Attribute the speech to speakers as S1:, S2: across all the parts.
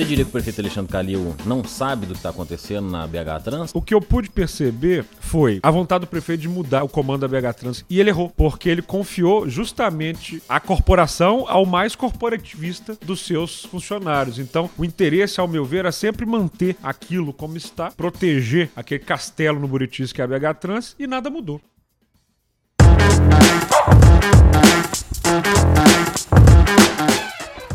S1: Você diria que o prefeito Alexandre Calil não sabe do que está acontecendo na BH Trans?
S2: O que eu pude perceber foi a vontade do prefeito de mudar o comando da BH Trans. E ele errou, porque ele confiou justamente a corporação ao mais corporativista dos seus funcionários. Então, o interesse, ao meu ver, é sempre manter aquilo como está, proteger aquele castelo no Buritis que é a BH Trans, e nada mudou.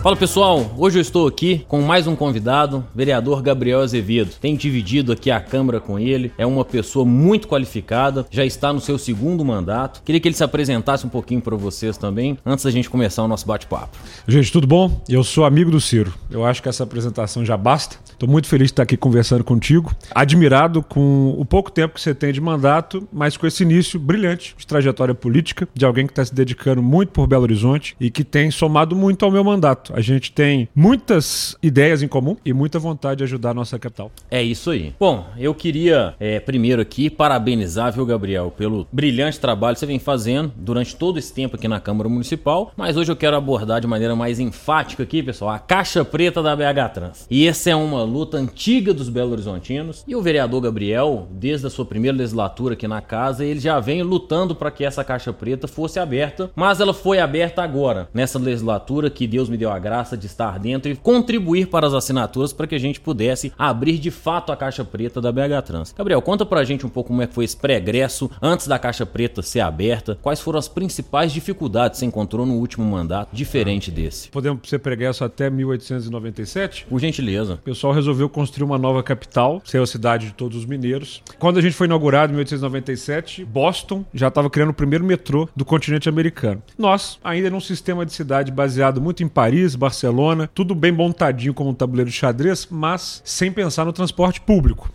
S1: Fala pessoal, hoje eu estou aqui com mais um convidado, vereador Gabriel Azevedo. Tenho dividido aqui a Câmara com ele, é uma pessoa muito qualificada, já está no seu segundo mandato. Queria que ele se apresentasse um pouquinho para vocês também, antes da gente começar o nosso bate-papo.
S2: Gente, tudo bom? Eu sou amigo do Ciro. Eu acho que essa apresentação já basta. Estou muito feliz de estar aqui conversando contigo. Admirado com o pouco tempo que você tem de mandato, mas com esse início brilhante de trajetória política, de alguém que está se dedicando muito por Belo Horizonte e que tem somado muito ao meu mandato. A gente tem muitas ideias em comum e muita vontade de ajudar a nossa capital.
S1: É isso aí. Bom, eu queria é, primeiro aqui parabenizar, viu, Gabriel, pelo brilhante trabalho que você vem fazendo durante todo esse tempo aqui na Câmara Municipal. Mas hoje eu quero abordar de maneira mais enfática aqui, pessoal, a caixa preta da BH Trans. E essa é uma luta antiga dos Belo Horizontinos. E o vereador Gabriel, desde a sua primeira legislatura aqui na casa, ele já vem lutando para que essa caixa preta fosse aberta. Mas ela foi aberta agora, nessa legislatura que Deus me deu a graça de estar dentro e contribuir para as assinaturas para que a gente pudesse abrir de fato a caixa preta da BH Trans. Gabriel, conta pra gente um pouco como é que foi esse pregresso antes da caixa preta ser aberta, quais foram as principais dificuldades que você encontrou no último mandato, diferente desse.
S2: Podemos ser pregresso até 1897?
S1: Por gentileza.
S2: O pessoal resolveu construir uma nova capital, ser a cidade de todos os mineiros. Quando a gente foi inaugurado em 1897, Boston já estava criando o primeiro metrô do continente americano. Nós, ainda num sistema de cidade baseado muito em Paris, Barcelona, tudo bem montadinho como um tabuleiro de xadrez, mas sem pensar no transporte público.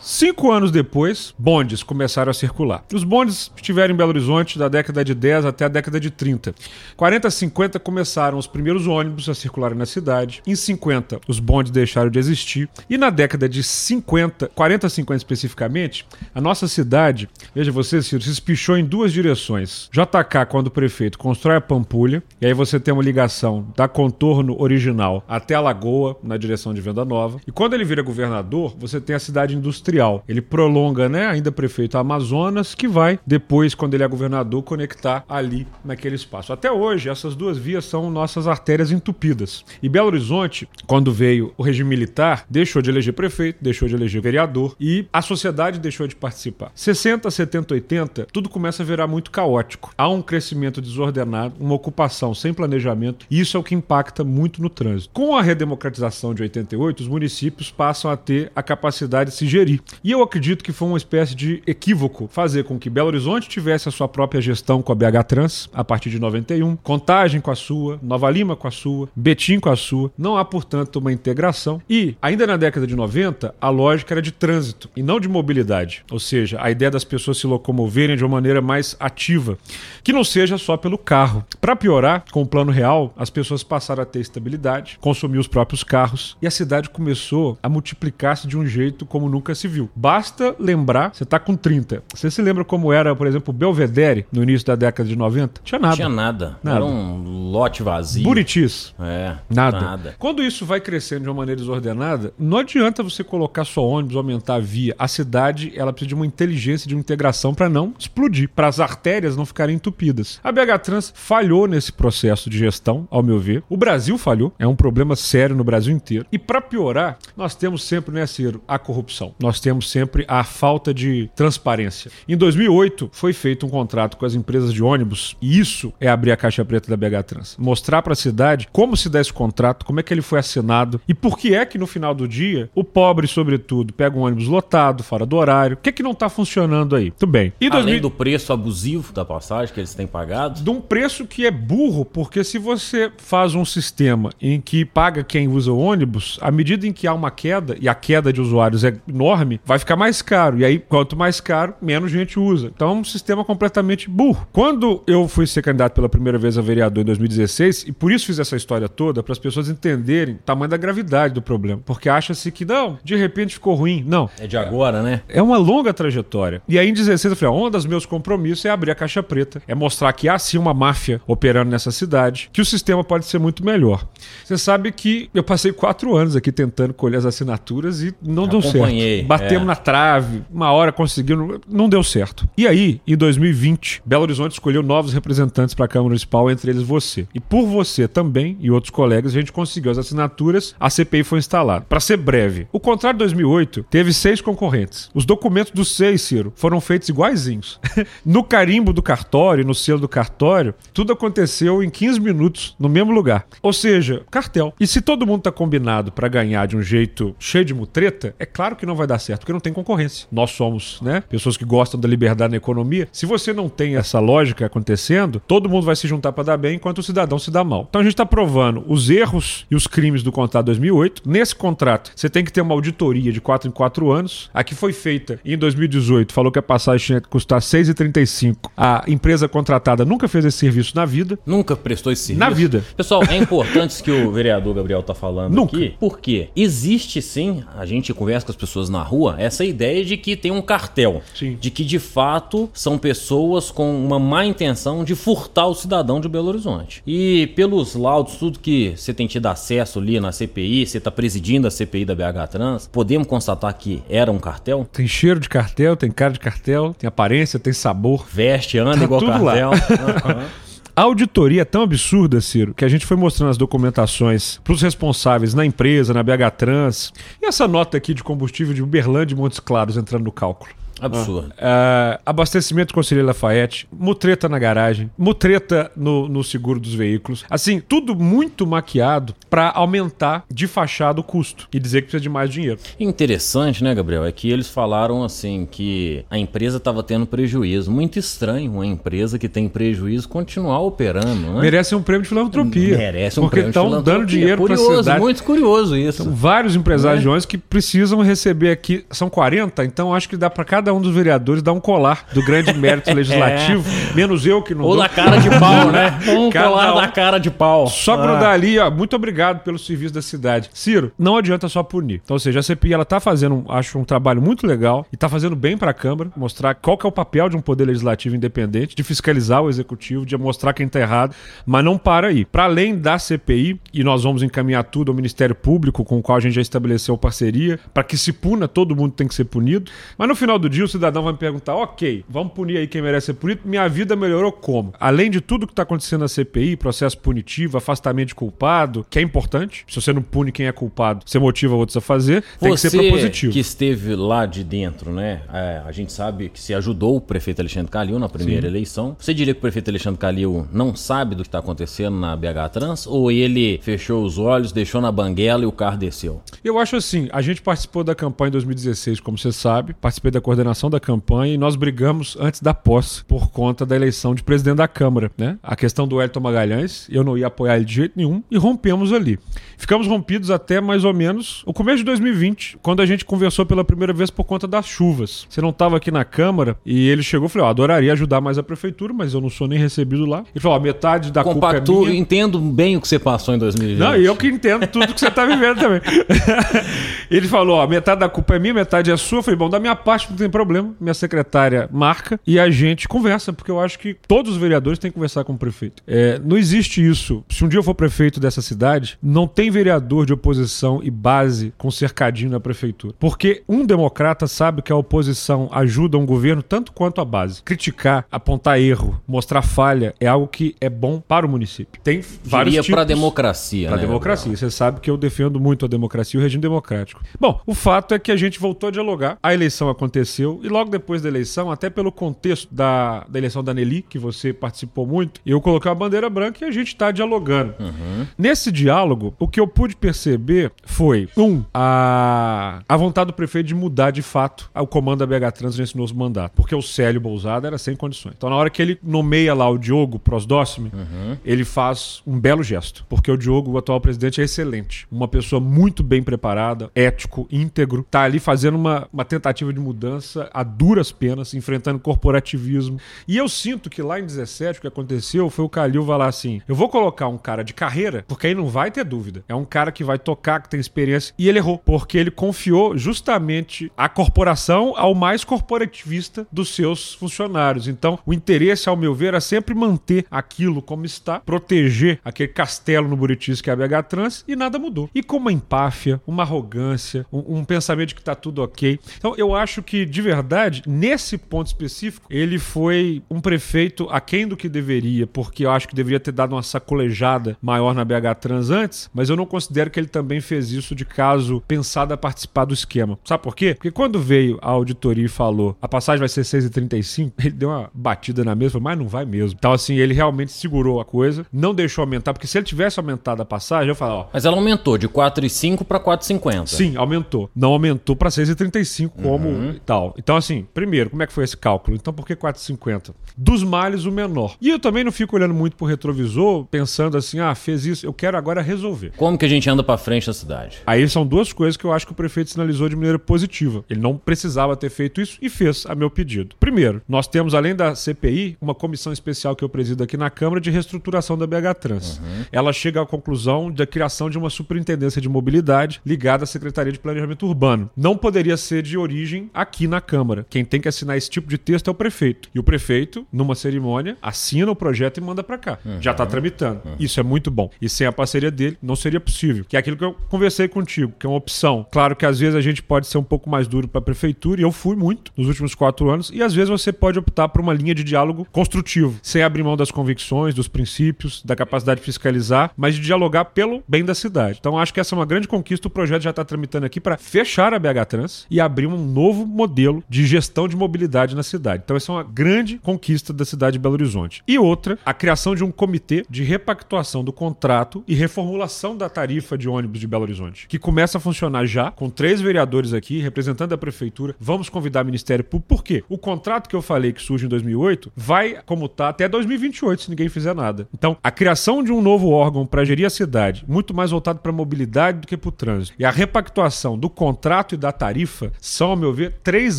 S2: Cinco anos depois, bondes começaram a circular. Os bondes estiveram em Belo Horizonte da década de 10 até a década de 30. 40 50 começaram os primeiros ônibus a circularem na cidade. Em 50, os bondes deixaram de existir. E na década de 50, 40 50 especificamente, a nossa cidade, veja você, Ciro, se espichou em duas direções. JK, quando o prefeito constrói a Pampulha, e aí você tem uma ligação da contorno original até a Lagoa, na direção de Venda Nova. E quando ele vira governador, você tem a cidade industrial. Ele prolonga, né, ainda prefeito Amazonas, que vai depois, quando ele é governador, conectar ali naquele espaço. Até hoje, essas duas vias são nossas artérias entupidas. E Belo Horizonte, quando veio o regime militar, deixou de eleger prefeito, deixou de eleger vereador e a sociedade deixou de participar. 60, 70, 80, tudo começa a virar muito caótico. Há um crescimento desordenado, uma ocupação sem planejamento, e isso é o que impacta muito no trânsito. Com a redemocratização de 88, os municípios passam a ter a capacidade de se gerir. E eu acredito que foi uma espécie de equívoco fazer com que Belo Horizonte tivesse a sua própria gestão com a BH Trans a partir de 91, Contagem com a sua, Nova Lima com a sua, Betim com a sua. Não há, portanto, uma integração. E, ainda na década de 90, a lógica era de trânsito e não de mobilidade. Ou seja, a ideia das pessoas se locomoverem de uma maneira mais ativa, que não seja só pelo carro. Para piorar, com o plano real, as pessoas passaram a ter estabilidade, consumir os próprios carros e a cidade começou a multiplicar-se de um jeito como nunca se viu. Basta lembrar, você tá com 30. Você se lembra como era, por exemplo, o Belvedere no início da década de 90?
S1: Tinha nada. Tinha nada. nada. Era um lote vazio.
S2: Buritis.
S1: É.
S2: Nada. nada. Quando isso vai crescendo de uma maneira desordenada, não adianta você colocar só ônibus, aumentar a via. A cidade, ela precisa de uma inteligência, de uma integração para não explodir, para as artérias não ficarem entupidas. A BH Trans falhou nesse processo de gestão, ao meu ver. O Brasil falhou, é um problema sério no Brasil inteiro. E para piorar, nós temos sempre, né, Ciro, a corrupção. Nós temos sempre a falta de transparência. Em 2008, foi feito um contrato com as empresas de ônibus, e isso é abrir a caixa preta da BH Trans. Mostrar para a cidade como se dá esse contrato, como é que ele foi assinado e por que é que no final do dia o pobre, sobretudo, pega um ônibus lotado, fora do horário. O que é que não tá funcionando aí? Tudo bem.
S1: E Além 2000... do preço abusivo da passagem que eles têm pagado?
S2: De um preço que é burro, porque se você faz um sistema em que paga quem usa o ônibus, à medida em que há uma queda, e a queda de usuários é enorme, vai ficar mais caro. E aí, quanto mais caro, menos gente usa. Então é um sistema completamente burro. Quando eu fui ser candidato pela primeira vez a vereador em 2016, e por isso fiz essa história toda, para as pessoas entenderem o tamanho da gravidade do problema. Porque acha-se que, não, de repente ficou ruim. Não.
S1: É de agora, né?
S2: É uma longa trajetória. E aí, em 16, eu falei: um dos meus compromissos é abrir a caixa preta, é mostrar que há sim uma máfia operando nessa cidade, que o sistema pode ser muito muito melhor. Você sabe que eu passei quatro anos aqui tentando colher as assinaturas e não deu certo. Batemos é. na trave, uma hora conseguindo, não deu certo. E aí, em 2020, Belo Horizonte escolheu novos representantes para a Câmara Municipal, entre eles você. E por você também e outros colegas, a gente conseguiu as assinaturas, a CPI foi instalada. Para ser breve, o contrato de 2008 teve seis concorrentes. Os documentos dos seis, Ciro, foram feitos iguaizinhos. no carimbo do cartório, no selo do cartório, tudo aconteceu em 15 minutos no mesmo lugar. Ou seja, cartel. E se todo mundo tá combinado para ganhar de um jeito cheio de mutreta, é claro que não vai dar certo, porque não tem concorrência. Nós somos, né, pessoas que gostam da liberdade na economia. Se você não tem essa lógica acontecendo, todo mundo vai se juntar para dar bem, enquanto o cidadão se dá mal. Então a gente está provando os erros e os crimes do contrato 2008. Nesse contrato, você tem que ter uma auditoria de 4 em 4 anos. A que foi feita em 2018 falou que a passagem tinha que custar 6,35. A empresa contratada nunca fez esse serviço na vida.
S1: Nunca prestou esse serviço.
S2: Na vida.
S1: Pessoal, é importante que o vereador Gabriel está falando nunca. aqui, porque existe sim, a gente conversa com as pessoas na rua, essa ideia de que tem um cartel.
S2: Sim.
S1: De que de fato são pessoas com uma má intenção de furtar o cidadão de Belo Horizonte. E pelos laudos, tudo que você tem tido acesso ali na CPI, você está presidindo a CPI da BH Trans, podemos constatar que era um cartel?
S2: Tem cheiro de cartel, tem cara de cartel, tem aparência, tem sabor.
S1: Veste, anda tá igual cartel.
S2: Uhum. A auditoria é tão absurda, Ciro, que a gente foi mostrando as documentações para os responsáveis na empresa, na BH Trans. E essa nota aqui de combustível de Uberlândia e Montes Claros entrando no cálculo.
S1: Absurdo.
S2: Ah, abastecimento Conselheiro Lafayette, mutreta na garagem, mutreta no, no seguro dos veículos. Assim, tudo muito maquiado para aumentar de fachada o custo e dizer que precisa de mais dinheiro.
S1: Interessante, né, Gabriel? É que eles falaram assim que a empresa estava tendo prejuízo. Muito estranho uma empresa que tem prejuízo continuar operando, né?
S2: Merece um prêmio de filantropia.
S1: Merece um
S2: porque
S1: prêmio de
S2: estão dando dinheiro para a cidade.
S1: Muito curioso isso.
S2: São vários empresários é? que precisam receber aqui. São 40, então acho que dá para cada um dos vereadores dar um colar do grande mérito legislativo, é. menos eu que não
S1: Ou
S2: dou.
S1: da cara de pau, né? Um cada colar um. da cara de pau.
S2: Só para ah. dar ali, ó, muito obrigado pelo serviço da cidade. Ciro, não adianta só punir. Então, ou seja, a CPI ela tá fazendo, acho, um trabalho muito legal e tá fazendo bem para a Câmara, mostrar qual que é o papel de um poder legislativo independente, de fiscalizar o executivo, de mostrar quem tá errado, mas não para aí. Para além da CPI, e nós vamos encaminhar tudo ao Ministério Público, com o qual a gente já estabeleceu parceria, para que se puna, todo mundo tem que ser punido. Mas no final do dia, o cidadão vai me perguntar: ok, vamos punir aí quem merece ser punido. Minha vida melhorou como? Além de tudo que está acontecendo na CPI, processo punitivo, afastamento de culpado, que é importante. Se você não pune quem é culpado, você motiva outros a fazer. Tem
S1: você
S2: que ser propositivo.
S1: que esteve lá de dentro, né? É, a gente sabe que se ajudou o prefeito Alexandre Calil na primeira Sim. eleição. Você diria que o prefeito Alexandre Calil não sabe do que está acontecendo na BH Trans? Ou ele fechou os olhos, deixou na banguela e o carro desceu?
S2: Eu acho assim, a gente participou da campanha em 2016, como você sabe, participei da coordenação da campanha e nós brigamos antes da posse por conta da eleição de presidente da Câmara, né? A questão do Elton Magalhães, eu não ia apoiar ele de jeito nenhum e rompemos ali. Ficamos rompidos até mais ou menos o começo de 2020, quando a gente conversou pela primeira vez por conta das chuvas. Você não estava aqui na Câmara e ele chegou e falou: adoraria ajudar mais a prefeitura, mas eu não sou nem recebido lá. Ele falou: metade da Compactu, culpa é minha.
S1: entendo bem o que você passou em 2020.
S2: Não, e eu que entendo tudo que você está vivendo também. ele falou: ó, metade da culpa é minha, metade é sua. Eu falei: bom, da minha parte não tem problema. Minha secretária marca e a gente conversa, porque eu acho que todos os vereadores têm que conversar com o prefeito. É, não existe isso. Se um dia eu for prefeito dessa cidade, não tem vereador de oposição e base com cercadinho na prefeitura. Porque um democrata sabe que a oposição ajuda um governo tanto quanto a base. Criticar, apontar erro, mostrar falha é algo que é bom para o município. Tem vários Diria tipos.
S1: para a democracia,
S2: Para a
S1: né,
S2: democracia. Você sabe que eu defendo muito a democracia regime democrático. Bom, o fato é que a gente voltou a dialogar, a eleição aconteceu e logo depois da eleição, até pelo contexto da, da eleição da Nelly, que você participou muito, eu coloquei a bandeira branca e a gente está dialogando.
S1: Uhum.
S2: Nesse diálogo, o que eu pude perceber foi, um, a, a vontade do prefeito de mudar de fato o comando da BH Trans nesse novo mandato. Porque o Célio Bousada era sem condições. Então, na hora que ele nomeia lá o Diogo Prosdócime,
S1: uhum.
S2: ele faz um belo gesto. Porque o Diogo, o atual presidente, é excelente. Uma pessoa muito bem preparada, ético, íntegro. Tá ali fazendo uma, uma tentativa de mudança a duras penas, enfrentando corporativismo. E eu sinto que lá em 17 o que aconteceu foi o Calil falar assim: eu vou colocar um cara de carreira, porque aí não vai ter dúvida. É um cara que vai tocar, que tem experiência. E ele errou, porque ele confiou justamente a corporação ao mais corporativista dos seus funcionários. Então, o interesse, ao meu ver, é sempre manter aquilo como está, proteger aquele castelo no Buritis que é a BH Trans, e nada mudou. E com uma empáfia, uma arrogância, um, um pensamento de que está tudo ok. Então, eu acho que, de verdade, nesse ponto específico, ele foi um prefeito aquém do que deveria, porque eu acho que deveria ter dado uma sacolejada maior na BH Trans antes, mas eu não considero que ele também fez isso de caso pensado a participar do esquema. Sabe por quê? Porque quando veio a auditoria e falou a passagem vai ser 6,35, ele deu uma batida na mesa, mas não vai mesmo. Então, assim, ele realmente segurou a coisa, não deixou aumentar, porque se ele tivesse aumentado a passagem, eu falo, ó.
S1: Mas ela aumentou de 4,5 para 4,50.
S2: Sim, aumentou. Não aumentou para 6,35 como uhum. tal. Então, assim, primeiro, como é que foi esse cálculo? Então, por que 4,50? Dos males, o menor. E eu também não fico olhando muito pro retrovisor, pensando assim, ah, fez isso, eu quero agora resolver.
S1: Como que a gente anda para frente da cidade?
S2: Aí são duas coisas que eu acho que o prefeito sinalizou de maneira positiva. Ele não precisava ter feito isso e fez a meu pedido. Primeiro, nós temos, além da CPI, uma comissão especial que eu presido aqui na Câmara de reestruturação da BH Trans. Uhum. Ela chega à conclusão da criação de uma superintendência de mobilidade ligada à Secretaria de Planejamento Urbano. Não poderia ser de origem aqui na Câmara. Quem tem que assinar esse tipo de texto é o prefeito. E o prefeito, numa cerimônia, assina o projeto e manda para cá. Uhum. Já está tramitando. Uhum. Isso é muito bom. E sem a parceria dele, não seria possível. Que é aquilo que eu conversei contigo, que é uma opção. Claro que às vezes a gente pode ser um pouco mais duro para a prefeitura, e eu fui muito nos últimos quatro anos, e às vezes você pode optar por uma linha de diálogo construtivo, sem abrir mão das convicções, dos princípios, da capacidade de fiscalizar, mas de dialogar pelo bem da cidade. Então acho que essa é uma grande conquista. O projeto já está tramitando aqui para fechar a BH Trans e abrir um novo modelo de gestão de mobilidade na cidade. Então essa é uma grande conquista da cidade de Belo Horizonte. E outra, a criação de um comitê de repactuação do contrato e reformulação da tarifa de ônibus de Belo Horizonte, que começa a funcionar já com três vereadores aqui, representando a prefeitura. Vamos convidar o Ministério Público. Por quê? O contrato que eu falei que surge em 2008 vai como tá até 2028 se ninguém fizer nada. Então, a criação de um novo órgão para gerir a cidade, muito mais voltado para mobilidade do que para o trânsito, e a repactuação do contrato e da tarifa são, ao meu ver, três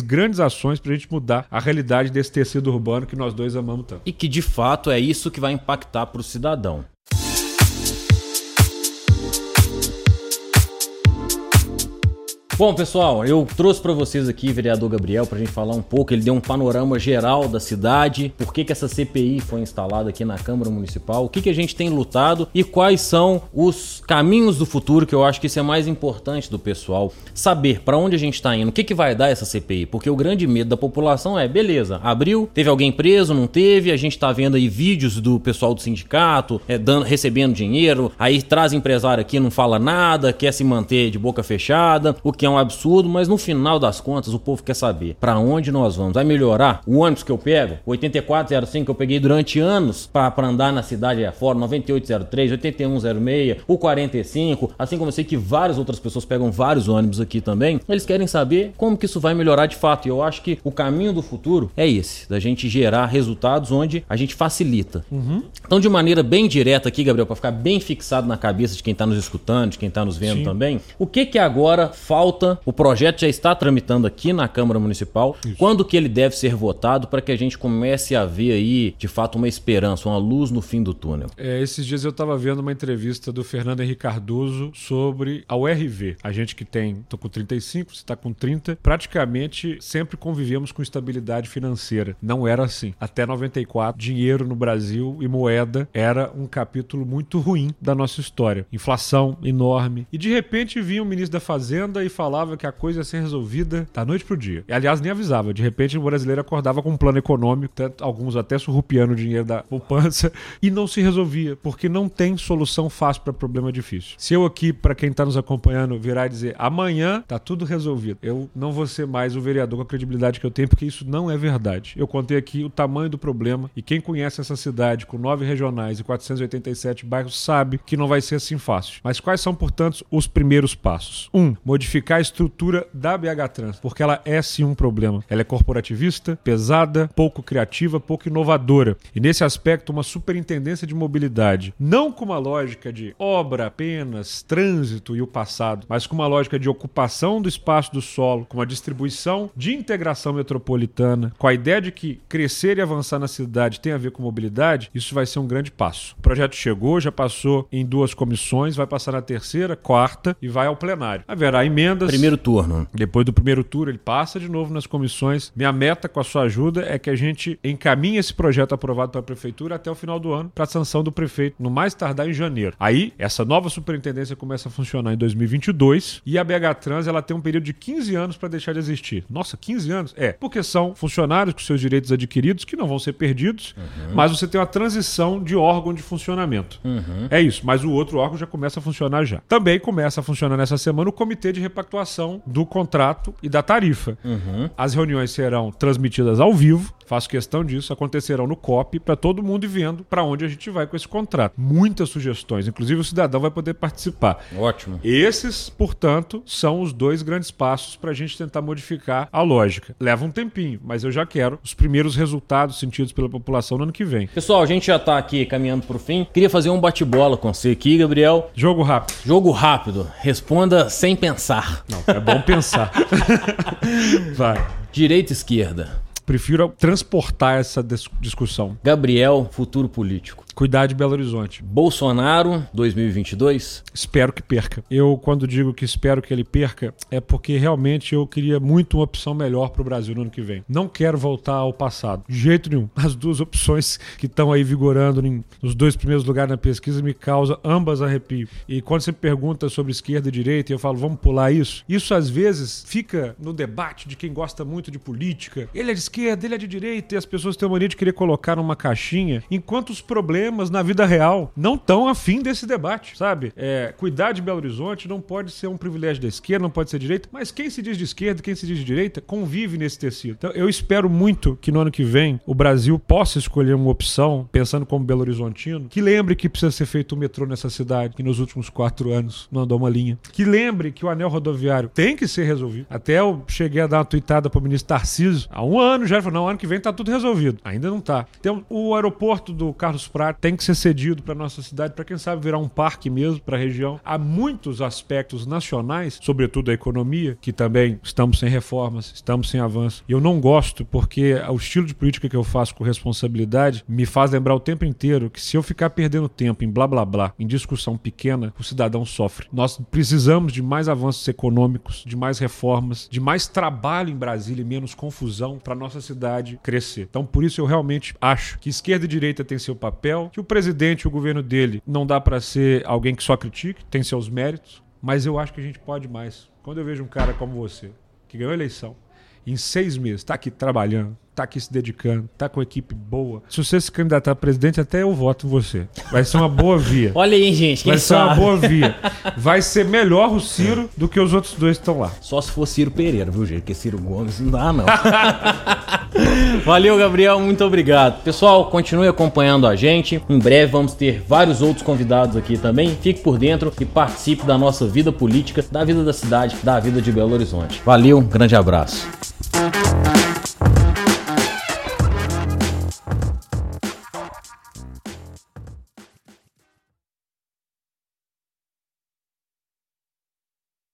S2: grandes ações para a gente mudar a realidade desse tecido urbano que nós dois amamos tanto.
S1: E que de fato é isso que vai impactar para o cidadão. Bom, pessoal, eu trouxe para vocês aqui, vereador Gabriel, para a gente falar um pouco. Ele deu um panorama geral da cidade, por que, que essa CPI foi instalada aqui na Câmara Municipal, o que, que a gente tem lutado e quais são os caminhos do futuro, que eu acho que isso é mais importante do pessoal saber para onde a gente está indo, o que, que vai dar essa CPI, porque o grande medo da população é: beleza, abriu, teve alguém preso, não teve, a gente está vendo aí vídeos do pessoal do sindicato é, dando, recebendo dinheiro, aí traz empresário aqui, não fala nada, quer se manter de boca fechada, o que que é um absurdo, mas no final das contas o povo quer saber para onde nós vamos. Vai melhorar? O ônibus que eu pego, 8405 que eu peguei durante anos para andar na cidade fora, 9803, 8106, o 45, assim como eu sei que várias outras pessoas pegam vários ônibus aqui também. Eles querem saber como que isso vai melhorar de fato. E eu acho que o caminho do futuro é esse, da gente gerar resultados onde a gente facilita. Uhum. Então, de maneira bem direta aqui, Gabriel, para ficar bem fixado na cabeça de quem está nos escutando, de quem está nos vendo Sim. também, o que que agora falta o projeto já está tramitando aqui na Câmara Municipal. Isso. Quando que ele deve ser votado para que a gente comece a ver aí, de fato, uma esperança, uma luz no fim do túnel?
S2: É, esses dias eu estava vendo uma entrevista do Fernando Henrique Cardoso sobre a URV. A gente que tem, tô com 35, você está com 30, praticamente sempre convivemos com estabilidade financeira. Não era assim. Até 94, dinheiro no Brasil e moeda era um capítulo muito ruim da nossa história. Inflação enorme. E de repente vinha o ministro da Fazenda e falava falava que a coisa ia ser resolvida da noite pro dia. E, aliás, nem avisava. De repente, o brasileiro acordava com um plano econômico, alguns até surrupiando o dinheiro da poupança, e não se resolvia, porque não tem solução fácil para problema difícil. Se eu aqui, para quem tá nos acompanhando, virar e dizer amanhã tá tudo resolvido, eu não vou ser mais o vereador com a credibilidade que eu tenho, porque isso não é verdade. Eu contei aqui o tamanho do problema, e quem conhece essa cidade com nove regionais e 487 bairros sabe que não vai ser assim fácil. Mas quais são, portanto, os primeiros passos? Um, modificar a estrutura da BH Trans, porque ela é sim um problema. Ela é corporativista, pesada, pouco criativa, pouco inovadora. E nesse aspecto, uma superintendência de mobilidade, não com uma lógica de obra apenas, trânsito e o passado, mas com uma lógica de ocupação do espaço do solo, com uma distribuição de integração metropolitana, com a ideia de que crescer e avançar na cidade tem a ver com mobilidade, isso vai ser um grande passo. O projeto chegou, já passou em duas comissões, vai passar na terceira, quarta e vai ao plenário. Haverá emendas.
S1: Primeiro turno.
S2: Depois do primeiro turno, ele passa de novo nas comissões. Minha meta com a sua ajuda é que a gente encaminhe esse projeto aprovado pela prefeitura até o final do ano para sanção do prefeito, no mais tardar em janeiro. Aí, essa nova superintendência começa a funcionar em 2022 e a BH Trans ela tem um período de 15 anos para deixar de existir. Nossa, 15 anos? É, porque são funcionários com seus direitos adquiridos que não vão ser perdidos, uhum. mas você tem uma transição de órgão de funcionamento. Uhum. É isso, mas o outro órgão já começa a funcionar já. Também começa a funcionar nessa semana o comitê de repactuação do contrato e da tarifa. Uhum. As reuniões serão transmitidas ao vivo, faço questão disso, acontecerão no COP para todo mundo ir vendo para onde a gente vai com esse contrato. Muitas sugestões, inclusive o cidadão vai poder participar.
S1: Ótimo.
S2: Esses, portanto, são os dois grandes passos para a gente tentar modificar a lógica. Leva um tempinho, mas eu já quero os primeiros resultados sentidos pela população no ano que vem.
S1: Pessoal, a gente já está aqui caminhando para o fim. Queria fazer um bate-bola com você aqui, Gabriel.
S2: Jogo rápido.
S1: Jogo rápido. Responda sem pensar.
S2: Não, é bom pensar.
S1: vai. Direita e esquerda.
S2: Prefiro transportar essa discussão.
S1: Gabriel, futuro político.
S2: Cuidar de Belo Horizonte.
S1: Bolsonaro 2022?
S2: Espero que perca. Eu, quando digo que espero que ele perca, é porque realmente eu queria muito uma opção melhor para o Brasil no ano que vem. Não quero voltar ao passado. De jeito nenhum. As duas opções que estão aí vigorando nos dois primeiros lugares na pesquisa me causam ambas arrepio. E quando você pergunta sobre esquerda e direita, eu falo, vamos pular isso. Isso às vezes fica no debate de quem gosta muito de política. Ele é de esquerda, ele é de direita, e as pessoas têm a mania de querer colocar numa caixinha, enquanto os problemas problemas na vida real não estão afim desse debate, sabe? É, cuidar de Belo Horizonte não pode ser um privilégio da esquerda, não pode ser direita, mas quem se diz de esquerda, quem se diz de direita, convive nesse tecido. Então eu espero muito que no ano que vem o Brasil possa escolher uma opção, pensando como Belo Horizontino, que lembre que precisa ser feito um metrô nessa cidade, que nos últimos quatro anos não andou uma linha. Que lembre que o anel rodoviário tem que ser resolvido. Até eu cheguei a dar uma tuitada para o ministro Tarcísio há um ano já, ele falou, não, ano que vem tá tudo resolvido. Ainda não tá. Tem o aeroporto do Carlos Prato tem que ser cedido para nossa cidade, para quem sabe virar um parque mesmo para a região. Há muitos aspectos nacionais, sobretudo a economia, que também estamos sem reformas, estamos sem avanço. E eu não gosto porque o estilo de política que eu faço com responsabilidade me faz lembrar o tempo inteiro que se eu ficar perdendo tempo em blá blá blá, em discussão pequena, o cidadão sofre. Nós precisamos de mais avanços econômicos, de mais reformas, de mais trabalho em Brasília e menos confusão para nossa cidade crescer. Então, por isso eu realmente acho que esquerda e direita têm seu papel, que o presidente e o governo dele não dá para ser alguém que só critique, tem seus méritos, mas eu acho que a gente pode mais. Quando eu vejo um cara como você, que ganhou a eleição, em seis meses, está aqui trabalhando, tá aqui se dedicando, tá com equipe boa. Se você se candidatar a presidente, até eu voto em você. Vai ser uma boa via.
S1: Olha aí, gente.
S2: Vai ser uma boa via. Vai ser melhor o Ciro do que os outros dois que estão lá.
S1: Só se for Ciro Pereira, viu, gente? Porque Ciro Gomes não dá, não. Valeu, Gabriel. Muito obrigado. Pessoal, continue acompanhando a gente. Em breve vamos ter vários outros convidados aqui também. Fique por dentro e participe da nossa vida política, da vida da cidade, da vida de Belo Horizonte. Valeu, um grande abraço.